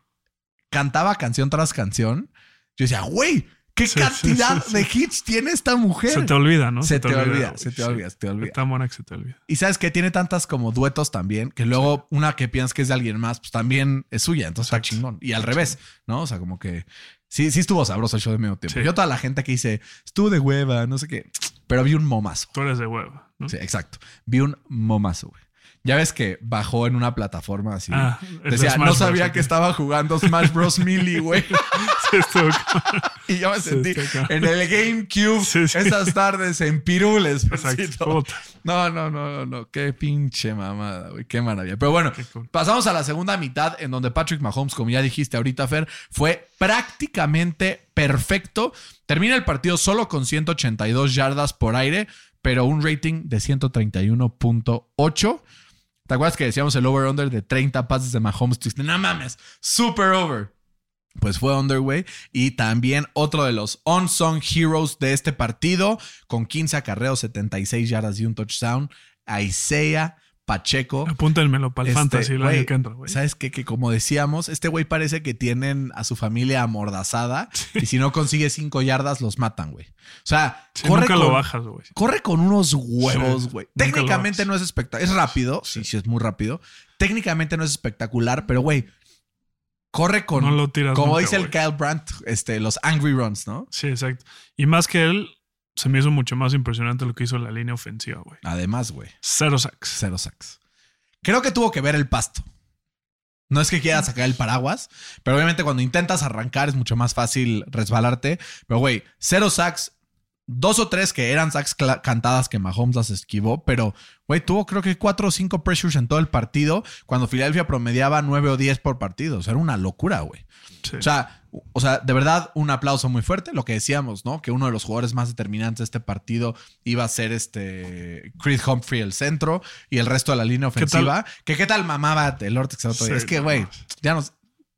cantaba canción tras canción, yo decía, güey, ¿qué Sí, cantidad sí, sí. de hits tiene esta mujer? Se te olvida, ¿no? Se te olvida, se te olvida, se te olvida. Está buena que se te olvida. Y sabes que tiene tantas como duetos también, que luego una que piensas que es de alguien más, pues también es suya. Entonces está Exacto. chingón. Y al revés, ¿no? O sea, como que sí, sí estuvo sabroso el show de medio tiempo. Sí. Yo toda la gente que dice, estuvo de hueva, no sé qué, pero vi un momazo. Tú eres de hueva, ¿no? Sí, exacto. Vi un momazo, güey. Ya ves que bajó en una plataforma así. Ah, Decía, no sabía que estaba jugando Smash Bros. Melee, güey. <laughs> Y yo me sentí en el GameCube Sí, sí. esas tardes en pirules. Exacto. No, no, no, no, no. Qué pinche mamada, güey. Qué maravilla. Pero bueno, cool. pasamos a la segunda mitad en donde Patrick Mahomes, como ya dijiste ahorita, Fer, fue prácticamente perfecto. Termina el partido solo con 182 yardas por aire, pero un rating de 131.8. ¿Te acuerdas que decíamos el over-under de 30 pases de Mahomes? No mames, super over. Pues fue underway. Y también otro de los unsung heroes de este partido, con 15 acarreos, 76 yardas y un touchdown, Isaiah Pacheco. Apúntenmelo para el Este, fantasy el año que entra, güey. ¿Sabes qué? Que como decíamos, este güey parece que tienen a su familia amordazada y si no consigue 5 yardas los matan, güey. O sea, Sí, corre nunca con, lo bajas, güey. corre con unos huevos, güey. Técnicamente no es espectacular. Es rápido, sí, sí es muy rápido. Técnicamente no es espectacular, pero güey, corre con, No lo tiras como nunca, dice el güey. Kyle Brandt, este, los angry runs, ¿no? Sí, exacto. Y más que él, se me hizo mucho más impresionante lo que hizo la línea ofensiva, güey. Además, güey, Cero sacks. cero sacks. Creo que tuvo que ver el pasto. No es que quiera sacar el paraguas, pero obviamente cuando intentas arrancar es mucho más fácil resbalarte. Pero, güey, cero sacks, dos o tres que eran sacks cantadas que Mahomes las esquivó, pero, güey, tuvo creo que cuatro o cinco pressures en todo el partido cuando Filadelfia promediaba nueve o diez por partido. O sea, era una locura, güey. Sí. O sea, o sea, de verdad, un aplauso muy fuerte. Lo que decíamos, ¿no? Que uno de los jugadores más determinantes de este partido iba a ser este Creed Humphrey, el centro, y el resto de la línea ¿Qué tal? ofensiva. Que qué tal mamaba el Ortex? Sí, Es que, güey, ya nos.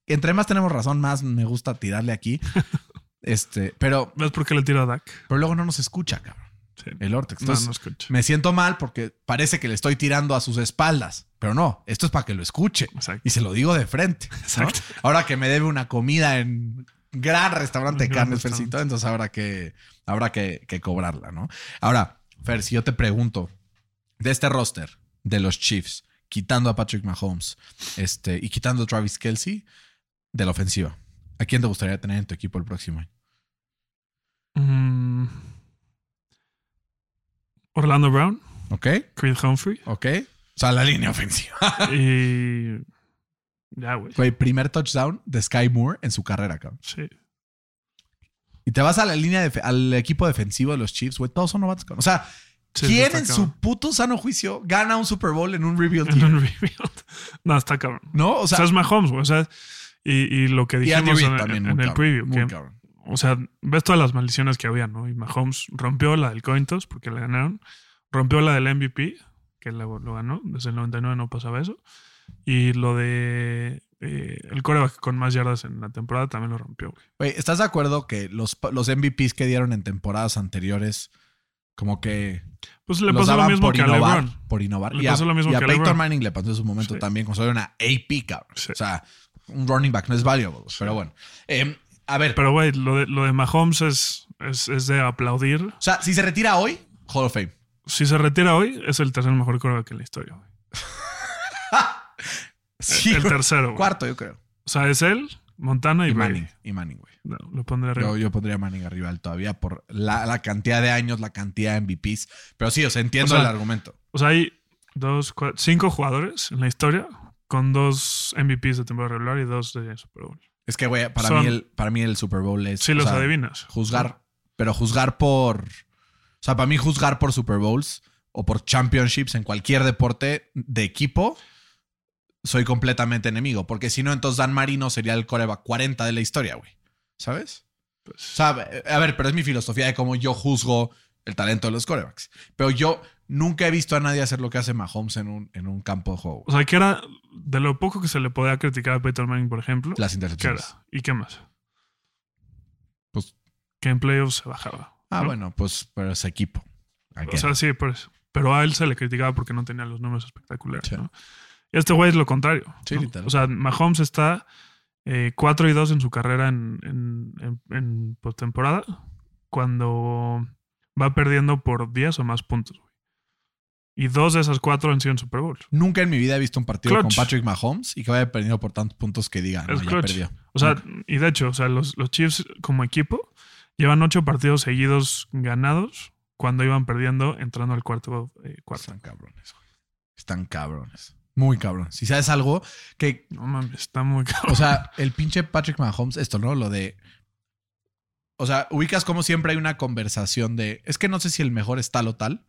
Entre más tenemos razón, más me gusta tirarle aquí. <laughs> este, pero, ¿Ves por qué le tiro a Dak? pero luego no nos escucha, cabrón. Sí. El Ortex. No, Entonces, no escucho. me siento mal porque parece que le estoy tirando a sus espaldas. Pero no, esto es para que lo escuche. Exacto. Y se lo digo de frente. ¿no? Exacto. Ahora que me debe una comida en gran restaurante de Un carnes. Fercito, entonces habrá que, habrá que, que cobrarla, ¿no? Ahora, Fer, si yo te pregunto, de este roster de los Chiefs, quitando a Patrick Mahomes este, y quitando a Travis Kelsey, de la ofensiva, ¿a quién te gustaría tener en tu equipo el próximo año? Mm. Orlando Brown, ¿Ok? Creed Humphrey ¿Ok? O sea, la línea ofensiva. <laughs> y. Ya, güey. Güey, primer touchdown de Sky Moore en su carrera, cabrón. Sí. Y te vas a la línea, de, al equipo defensivo de los Chiefs, güey, todos son novatos, cabrón. O sea, Sí, ¿quién en su puto sano juicio gana un Super Bowl en un rebuild En un rebuild. <laughs> No, está cabrón. ¿No? O O sea, sea, es Mahomes, güey. O sea, y, y lo que y dijimos Reid en, también, en el preview, muy que, cabrón. o sea, ves todas las maldiciones que había, ¿no? Y Mahomes rompió la del coin toss porque le ganaron, rompió la del MVP, que lo, lo ganó, desde el 99 no pasaba eso, y lo de eh, el coreback con más yardas en la temporada también lo rompió, güey. ¿estás de acuerdo que los, los MVPs que dieron en temporadas anteriores, como que Pues le pasó lo mismo por que a innovar? LeBron. Por innovar. Le y a, lo mismo y a que a Peyton LeBron. Manning le pasó en su momento Sí. también, como una AP, cabrón. Sí. O sea, un running back no es valuable. Pero bueno. Eh, a ver, Pero, güey, lo de, lo de Mahomes es, es, es de aplaudir. o sea, si se retira hoy, Hall of Fame. Si se retira hoy, es el tercer mejor coreback en la historia, güey. <laughs> Sí, el tercero, güey. Cuarto, yo creo. O sea, es él, Montana y, Y Brady. Manning. Y Manning, güey. No, lo pondré arriba. Yo, yo pondría a Manning arriba todavía por la, la cantidad de años, la cantidad de MVPs. Pero sí, o sea, entiendo O sea, el argumento. O sea, hay dos, cinco jugadores en la historia con dos MVPs de temporada regular y dos de Super Bowl. Es que, güey, para, Son- mí el, para mí el Super Bowl es. Sí, los sea, adivinas. Juzgar, pero juzgar por. O sea, para mí juzgar por Super Bowls o por championships en cualquier deporte de equipo, soy completamente enemigo. Porque si no, entonces Dan Marino sería el coreback 40 de la historia, güey. ¿Sabes? Pues, O sea, a ver, pero es mi filosofía de cómo yo juzgo el talento de los corebacks. Pero yo nunca he visto a nadie hacer lo que hace Mahomes en un, en un campo de juego. o sea, que era de lo poco que se le podía criticar a Peyton Manning, por ejemplo. Las ¿Qué intercepciones. era? ¿Y qué más? Pues- que en playoffs se bajaba. Ah, ¿no? bueno, pues, pero es equipo. O sea, sí, por eso. Pero a él se le criticaba porque no tenía los números espectaculares. Sí. ¿no? Y este güey es lo contrario. Sí, ¿no? literal. O sea, Mahomes está eh, 4 y 2 en su carrera en, en, en, en postemporada cuando va perdiendo por 10 o más puntos. güey. Y dos de esas cuatro han sido en Super Bowl. Nunca en mi vida he visto un partido Clutch. con Patrick Mahomes y que vaya perdiendo por tantos puntos que diga, no, Es ya clutch. perdió. O sea, y de hecho, o sea, los, los Chiefs como equipo llevan ocho partidos seguidos ganados cuando iban perdiendo entrando al cuarto eh, cuarto. Están cabrones. güey. Están cabrones. Muy cabrones. Si sabes algo que, No mames, está muy cabrón. o sea, el pinche Patrick Mahomes, esto, ¿no? Lo de. O sea, ubicas como siempre hay una conversación de. Es que no sé si el mejor es tal o tal.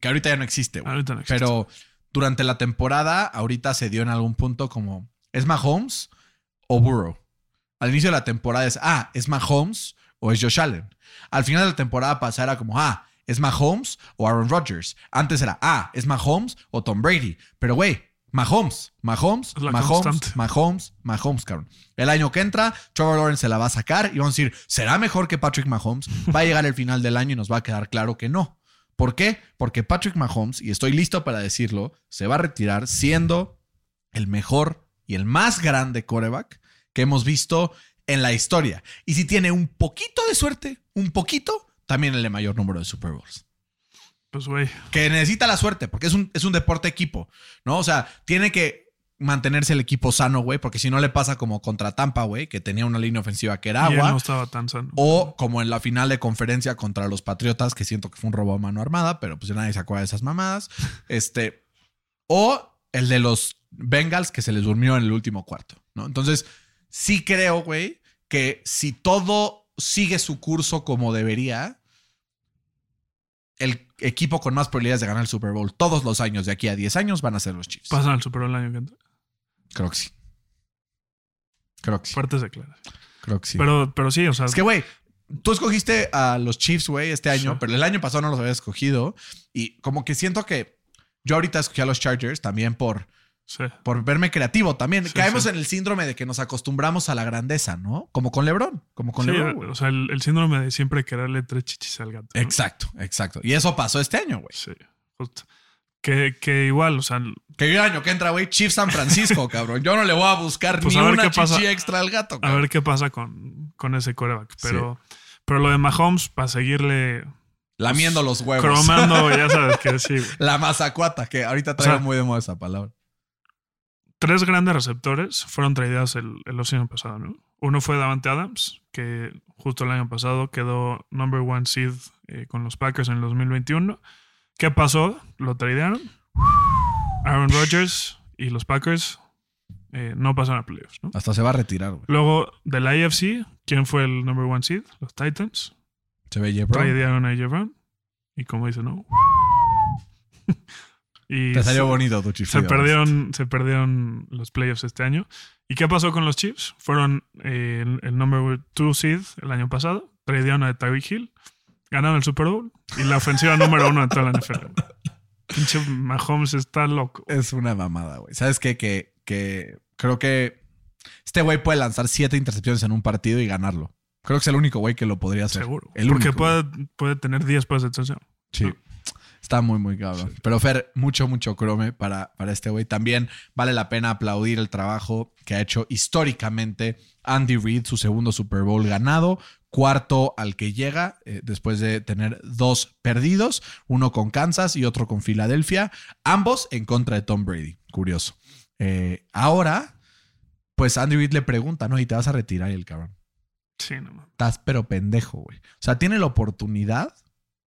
Que ahorita ya no existe, güey. Ahorita no existe. Pero durante la temporada, ahorita se dio en algún punto como. ¿Es Mahomes o Burrow? Al inicio de la temporada es. Ah, ¿es Mahomes o es Josh Allen? Al final de la temporada pasada era como. Ah, ¿es Mahomes o Aaron Rodgers? Antes era. Ah, ¿es Mahomes o Tom Brady? Pero, güey. Mahomes, Mahomes, la Mahomes, constante. Mahomes, Mahomes, cabrón. El año que entra, Trevor Lawrence se la va a sacar y vamos a decir, ¿será mejor que Patrick Mahomes? Va a llegar el final del año y nos va a quedar claro que no. ¿Por qué? Porque Patrick Mahomes, y estoy listo para decirlo, se va a retirar siendo el mejor y el más grande quarterback que hemos visto en la historia. Y si tiene un poquito de suerte, un poquito, también el de mayor número de Super Bowls Pues, güey. que necesita la suerte, porque es un, es un deporte equipo, ¿no? O sea, tiene que mantenerse el equipo sano, güey, porque si no le pasa como contra Tampa, güey, que tenía una línea ofensiva que era agua, no estaba tan sano. o como en la final de conferencia contra los Patriotas, que siento que fue un robo a mano armada, pero pues nadie se acuerda de esas mamadas, <laughs> este, o el de los Bengals que se les durmió en el último cuarto, ¿no? Entonces, sí creo, güey, que si todo sigue su curso como debería, el equipo con más probabilidades de ganar el Super Bowl todos los años de aquí a 10 años van a ser los Chiefs. Pasan al Super Bowl el año que entra. Creo que sí. Creo que sí. Fuertes declaraciones. Creo que sí. Pero, pero sí, o sea. Es que, güey, tú escogiste a los Chiefs, güey, este año, Sí. pero el año pasado no los había escogido. Y como que siento que yo ahorita escogí a los Chargers también por, sí. por verme creativo. También Sí, caemos sí. en el síndrome de que nos acostumbramos a la grandeza, ¿no? Como con LeBron. Como con Sí, LeBron, o sea, el, el síndrome de siempre quererle tres chichis al gato. ¿no? Exacto, exacto. Y eso pasó este año, güey. Sí, justo. Que, que igual, o sea, Que el año que entra, güey, Chiefs San Francisco, <laughs> cabrón. Yo no le voy a buscar Pues ni a ver una qué pasa. chichi extra al gato, a cabrón. ver qué pasa con, con ese coreback. Pero, pero lo de Mahomes, para seguirle Lamiendo los huevos. cromando, ya <laughs> sabes que sí. güey. La mazacuata, que ahorita traigo sea, muy de moda esa palabra. Tres grandes receptores fueron tradeados el, el año pasado, ¿no? Uno fue Davante Adams, que justo el año pasado quedó number one seed eh, con los Packers en el 2021. ¿Qué pasó? Lo tradearon. Aaron Rodgers y los Packers eh, no pasaron a playoffs, ¿no? Hasta se va a retirar, güey. Luego de la AFC, ¿quién fue el number one seed? Los Titans. Se ve Jay Brown. Tradearon a Brown. Y como dice, no. Y Te salió se- bonito tu se chiflido. perdieron, se perdieron los playoffs este año. ¿Y qué pasó con los Chiefs? Fueron eh, el, el number two seed el año pasado. Tradearon a Tyreek Hill. Ganaron el Super Bowl. Y la ofensiva número uno de toda la NFL. Pinche Mahomes está loco. Es una mamada, güey. ¿Sabes qué? Que, que creo que este güey puede lanzar siete intercepciones en un partido y ganarlo. Creo que es el único güey que lo podría hacer. Seguro. El Porque único, puede, puede tener 10 pases de touchdown. Sí. Está muy, muy cabrón. Pero Fer, mucho, mucho crome para, para este güey. También vale la pena aplaudir el trabajo que ha hecho históricamente Andy Reid, su segundo Super Bowl ganado, cuarto al que llega eh, después de tener dos perdidos, uno con Kansas y otro con Filadelfia, ambos en contra de Tom Brady. Curioso. Eh, ahora, pues Andy Reid le pregunta, ¿no? Y te vas a retirar y el cabrón. Sí, no. Estás pero pendejo, güey. O sea, tiene la oportunidad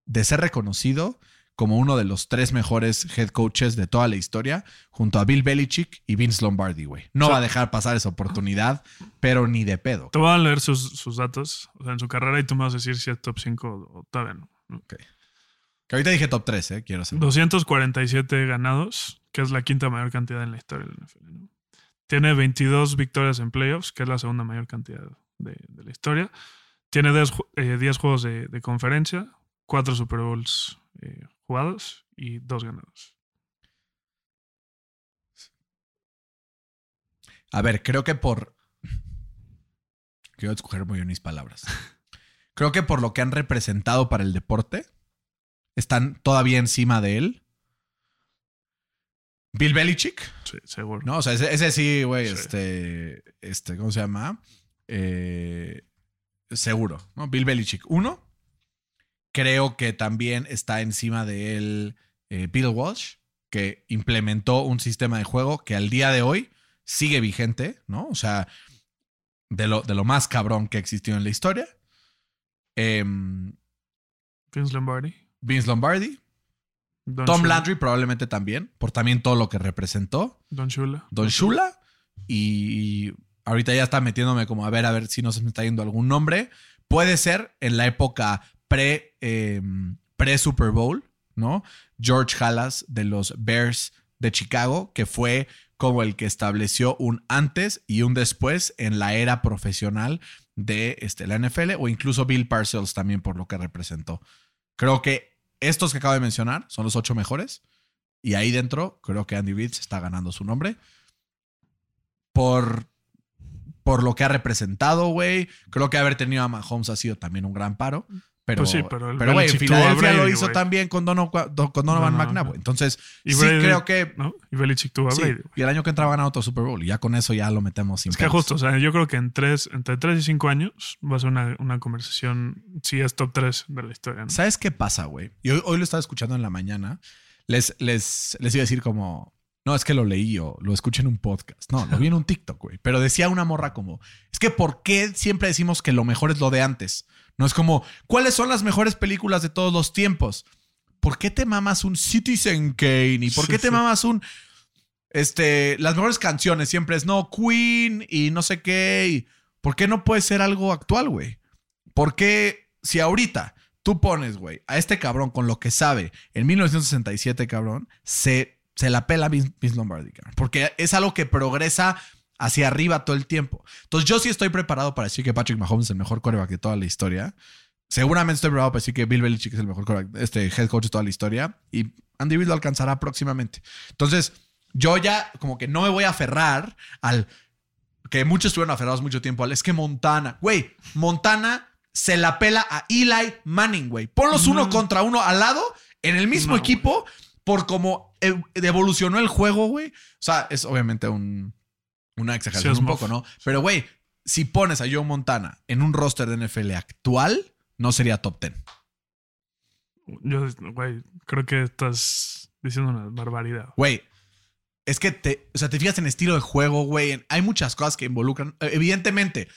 de ser reconocido como uno de los tres mejores head coaches de toda la historia, junto a Bill Belichick y Vince Lombardi, güey. No O sea- va a dejar pasar esa oportunidad, pero ni de pedo. Te voy a leer sus, sus datos o sea, en su carrera y tú me vas a decir si es top 5 o todavía no. ¿no? Que ahorita dije top 3, eh, quiero hacer. 247 ganados, que es la quinta mayor cantidad en la historia de la NFL. ¿no? Tiene 22 victorias en playoffs, que es la segunda mayor cantidad de, de la historia. Tiene 10, ju- eh, 10 juegos de, de conferencia, 4 Super Bowls eh, jugados y 2 ganados. A ver, creo que por. Quiero escoger muy bien mis palabras. <laughs> Creo que por lo que han representado para el deporte, están todavía encima de él. Bill Belichick, Sí, seguro. ¿no? O sea, ese, ese sí, güey, Sí. este, este, ¿cómo se llama? Eh, seguro, ¿no? Bill Belichick. Uno, creo que también está encima de él eh, Bill Walsh, que implementó un sistema de juego que al día de hoy sigue vigente, ¿no? O sea, de lo, de lo más cabrón que existió en la historia. Em, Vince Lombardi, Vince Lombardi, Don Tom Shula. Landry probablemente también, por también todo lo que representó. Don Shula. Don Shula. Y ahorita ya está metiéndome como a ver, a ver si no se me está yendo algún nombre. Puede ser en la época pre, eh, pre Super Bowl, ¿no? George Halas de los Bears de Chicago, que fue como el que estableció un antes y un después en la era profesional de este, la NFL, o incluso Bill Parcells también por lo que representó. Creo que estos que acabo de mencionar son los ocho mejores. Y ahí dentro, creo que Andy Reid está ganando su nombre. Por, por lo que ha representado, güey. Creo que haber tenido a Mahomes ha sido también un gran paro. Pero, Pues sí, pero el pero a Filadelfia lo Brady, hizo güey. también con, Dono- con Donovan No, no, McNabb, no. Entonces, Y sí Brady- creo que. ¿no? Y Belichick tuvo a sí, Brady. güey. y el año que entraba ganado otro Super Bowl. Y ya con eso ya lo metemos sin Es que justo, o sea, yo creo que en tres, entre 3 y 5 años va a ser una, una conversación, si es top 3 de la historia. ¿Sabes qué pasa, güey? Y hoy, hoy lo estaba escuchando en la mañana. Les, les, les iba a decir como, no, es que lo leí o lo escuché en un podcast. No, lo vi en un TikTok, güey. Pero decía una morra como, es que ¿por qué siempre decimos que lo mejor es lo de antes? No es como, ¿cuáles son las mejores películas de todos los tiempos? ¿Por qué te mamas un Citizen Kane? ¿Y por qué te mamas un... Este, las mejores canciones siempre es, no, Queen y no sé qué. y ¿Por qué no puede ser algo actual, güey? ¿Por qué si ahorita tú pones, güey, a este cabrón con lo que sabe en 1967, cabrón, se, se la pela Vince Lombardi, cabrón? Porque es algo que progresa hacia arriba todo el tiempo. Entonces yo sí estoy preparado para decir que Patrick Mahomes es el mejor quarterback de toda la historia. Seguramente estoy preparado para decir que Bill Belichick es el mejor quarterback, este head coach de toda la historia. Y Andy Reid lo alcanzará próximamente. Entonces yo ya como que no me voy a aferrar al que muchos estuvieron aferrados mucho tiempo al es que Montana, güey, Montana se la pela a Eli Manning, güey. Ponlos uno No. contra uno al lado en el mismo No, equipo por cómo ev- evolucionó el juego, güey. O sea, es obviamente un, una exageración Sí, es un poco, ¿no? Pero, güey, si pones a Joe Montana en un roster de NFL actual, no sería top 10. Yo, güey, creo que estás diciendo una barbaridad. Güey, es que te, o sea, te fijas en estilo de juego, güey. Hay muchas cosas que involucran. eh, Evidentemente,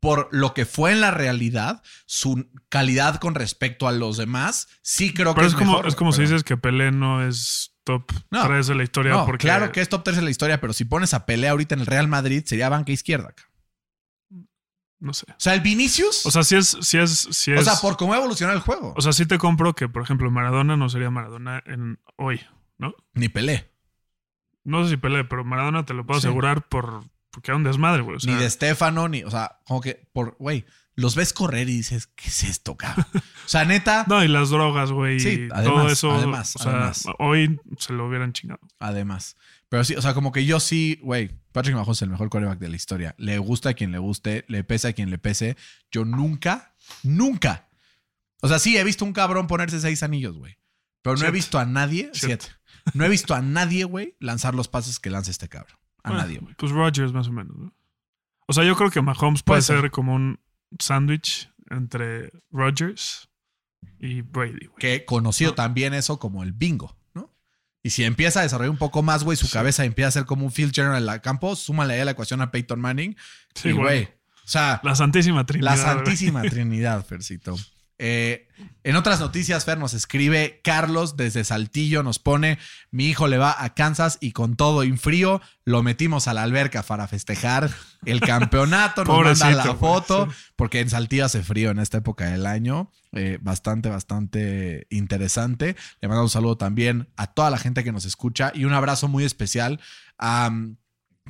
por lo que fue en la realidad, su calidad con respecto a los demás, sí creo Pero que es como, mejor, es como si dices que Pelé no es top No. 3 de la historia. No, porque claro que es top 3 de la historia, pero si pones a Pelé ahorita en el Real Madrid, sería banca izquierda. No sé. O sea, el Vinicius. O sea, si es. Si es, si es o sea, por cómo evolucionó el juego. O sea, sí te compro que, por ejemplo, Maradona no sería Maradona en hoy, ¿no? Ni Pelé. No sé si Pelé, pero Maradona te lo puedo Sí. asegurar por porque era un desmadre, güey. O sea, ni de Stefano, ni. O sea, como que por. Güey, los ves correr y dices, ¿qué es esto, cabrón? O sea, neta. <laughs> No, y las drogas, güey. Sí, además, todo eso. además, o sea, además. hoy se lo hubieran chingado. Además. Pero sí, o sea, como que yo sí, güey, Patrick Mahomes es el mejor quarterback de la historia. Le gusta a quien le guste, le pese a quien le pese. Yo nunca, nunca. O sea, sí, he visto un cabrón ponerse seis anillos, güey. Pero no he visto a nadie, Siete. siete. No he visto a nadie, güey, lanzar los pases que lanza este cabrón. A Bueno, nadie, güey. Pues Rodgers, más o menos, ¿no? O sea, yo creo que Mahomes Puede puede, ser. ser como un sándwich entre Rodgers y Brady. Que conocido No. también eso como el bingo, ¿no? Y si empieza a desarrollar un poco más, güey, su Sí. cabeza empieza a ser como un field general en la campo, súmale ahí a la ecuación a Peyton Manning. Sí, y, güey. o sea, La Santísima Trinidad. La. Santísima <laughs> Trinidad, Fercito. Eh, en otras noticias, Fer nos escribe Carlos desde Saltillo, nos pone, mi hijo le va a Kansas y con todo en frío lo metimos a la alberca para festejar el campeonato, <laughs> nos manda la foto, porque en Saltillo hace frío en esta época del año, Eh, bastante, bastante interesante. Le mando un saludo también a toda la gente que nos escucha y un abrazo muy especial a... mm,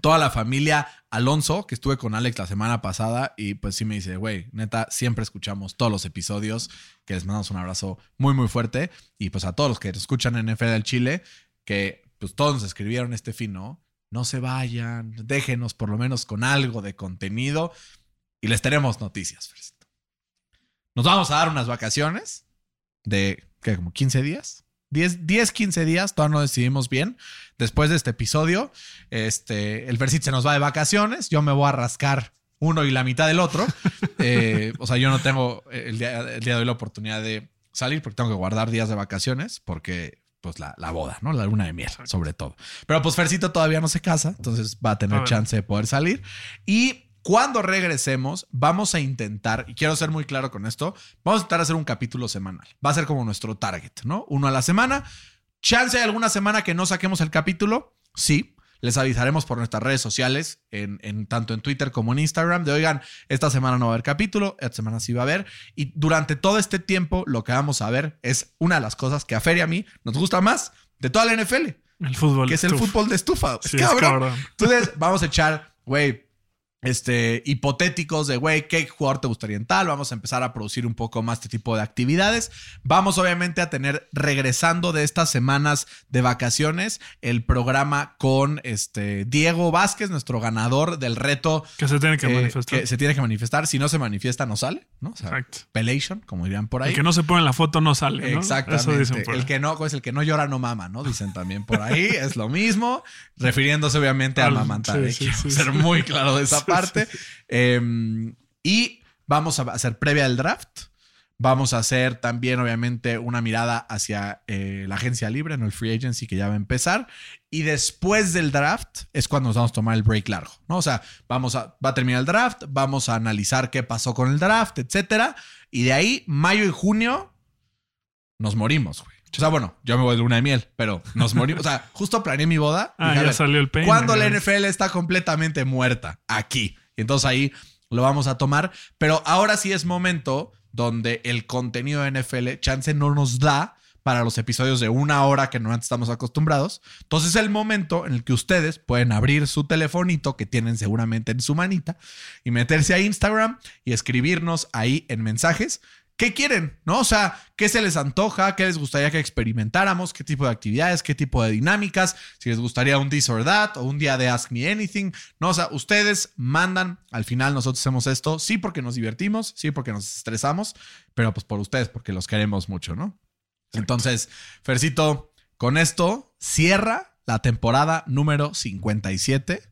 toda la familia Alonso, que estuve con Alex la semana pasada y pues sí me dice, güey, neta, siempre escuchamos todos los episodios, que les mandamos un abrazo muy, muy fuerte. Y pues a todos los que escuchan en NFL del Chile, que pues todos nos escribieron este fin, ¿no? No se vayan, déjenos por lo menos con algo de contenido y les tenemos noticias. Nos vamos a dar unas vacaciones de, ¿qué? Como 15 días. 10, 10, 15 días, todavía no decidimos bien. Después de este episodio, este, el Fercit se nos va de vacaciones. Yo me voy a rascar uno y la mitad del otro. <laughs> Eh, o sea, yo no tengo el día, el día de hoy la oportunidad de salir porque tengo que guardar días de vacaciones porque, pues, la, la boda, ¿no? La luna de miel, sobre todo. Pero pues Fercito todavía no se casa, entonces va a tener no. chance de poder salir. Y cuando regresemos, vamos a intentar, y quiero ser muy claro con esto, vamos a intentar hacer un capítulo semanal. Va a ser como nuestro target, ¿no? Uno a la semana. ¿Chance de alguna semana que no saquemos el capítulo? Sí. Les avisaremos por nuestras redes sociales, en, en, tanto en Twitter como en Instagram, de oigan, esta semana no va a haber capítulo, esta semana sí va a haber. Y durante todo este tiempo, lo que vamos a ver es una de las cosas que a Fer y a mí nos gusta más de toda la NFL. El fútbol. Que es el fútbol de estufa. Sí, es cabrón. Entonces, vamos a echar, güey, este, hipotéticos de, güey, ¿qué jugador te gustaría en tal? Vamos a empezar a producir un poco más este tipo de actividades. Vamos obviamente a tener, regresando de estas semanas de vacaciones, el programa con este Diego Vázquez, nuestro ganador del reto. Que se tiene que eh, manifestar. que se tiene que manifestar. Si no se manifiesta, no sale, ¿no? O sea, Exacto. pelation, como dirían por ahí. El que no se pone en la foto no sale. ¿no? Exactamente. Eso dicen por el ahí. que no, pues el que no llora no mama, ¿no? Dicen también por ahí. es lo mismo. Refiriéndose obviamente a amamantar. sí, sí, Quiero sí, ser muy claro de esa <laughs> parte. <laughs> Eh, y vamos a hacer previa del draft. Vamos a hacer también, obviamente, una mirada hacia eh, la agencia libre, no el free agency que ya va a empezar. Y después del draft es cuando nos vamos a tomar el break largo, ¿no? O sea, vamos a, va a terminar el draft, vamos a analizar qué pasó con el draft, etcétera. Y de ahí, mayo y junio, nos morimos, güey. O sea, bueno, yo me voy de luna de miel, pero nos morimos. O sea, justo planeé mi boda. Ah, Dije, ya salió el peine. cuando la. NFL está completamente muerta aquí. Y entonces ahí lo vamos a tomar. Pero ahora sí es momento donde el contenido de NFL, chance no nos da para los episodios de una hora que no estamos acostumbrados. Entonces es el momento en el que ustedes pueden abrir su telefonito que tienen seguramente en su manita y meterse a Instagram y escribirnos ahí en mensajes. ¿Qué quieren? ¿No? O sea, ¿qué se les antoja? ¿Qué les gustaría que experimentáramos? ¿Qué tipo de actividades? ¿Qué tipo de dinámicas? Si les gustaría un this or that o un día de Ask Me Anything. No, o sea, ustedes mandan. Al final nosotros hacemos esto, sí porque nos divertimos, sí porque nos estresamos, pero pues por ustedes porque los queremos mucho, ¿no? Entonces, Fercito, con esto cierra la temporada número 57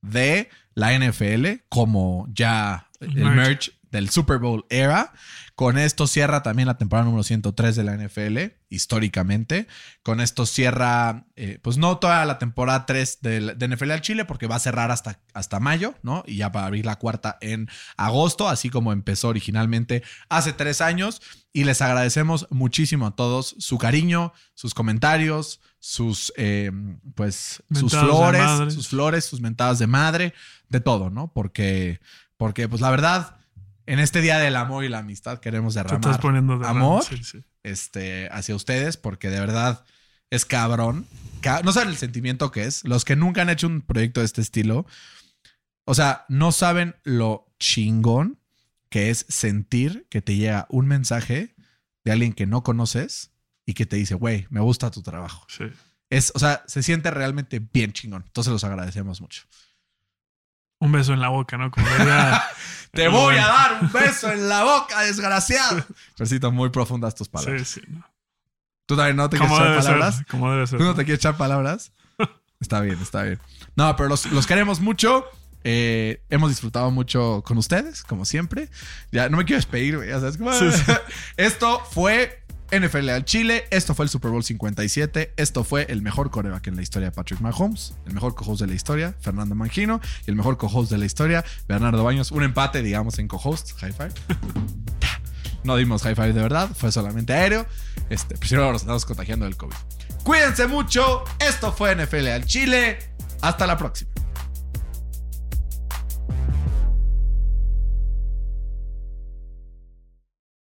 de la NFL como ya el Merge. Del Super Bowl era. Con esto cierra también la temporada número 103 de la NFL, históricamente. Con esto cierra, eh, pues no toda la temporada 3 de, de NFL al Chile, porque va a cerrar hasta, hasta mayo, ¿no? Y ya va a abrir la cuarta en agosto, así como empezó originalmente hace tres años. Y les agradecemos muchísimo a todos su cariño, sus comentarios, sus, eh, pues, sus Mentadas flores, sus flores, sus mentadas de madre, de todo, ¿no? Porque, porque pues la verdad, en este día del amor y la amistad queremos Te estás derramar poniendo de amor Sí, sí. este, hacia ustedes, porque de verdad es cabrón. Ca- No saben el sentimiento que es. Los que nunca han hecho un proyecto de este estilo, o sea, no saben lo chingón que es sentir que te llega un mensaje de alguien que no conoces y que te dice, güey, me gusta tu trabajo. sí. Es, o sea, se siente realmente bien chingón. Entonces los agradecemos mucho. Un beso en la boca, ¿no? Como diría- <laughs> Te voy a dar un beso en la boca, desgraciado. <laughs> Percito, muy profundas tus palabras. Sí, sí. ¿no? ¿Tú también no te quieres echar palabras? ser. Como debe ser. ¿Tú no te quieres echar palabras? <laughs> Está bien, está bien. No, pero los, los queremos mucho. Eh, hemos disfrutado mucho con ustedes, como siempre. Ya no me quiero despedir, güey. Ya sabes cómo. Sí, sí. Esto fue NFL al Chile. Esto fue el Super Bowl 57. Esto fue el mejor coreback en la historia de Patrick Mahomes. El mejor co-host de la historia, Fernando Mangino. Y el mejor co-host de la historia, Bernardo Baños. Un empate, digamos, en co-host. High five. <laughs> No dimos high five de verdad, fue solamente aéreo. Este, primero nos estamos contagiando del COVID. Cuídense mucho. Esto fue NFL al Chile. Hasta la próxima.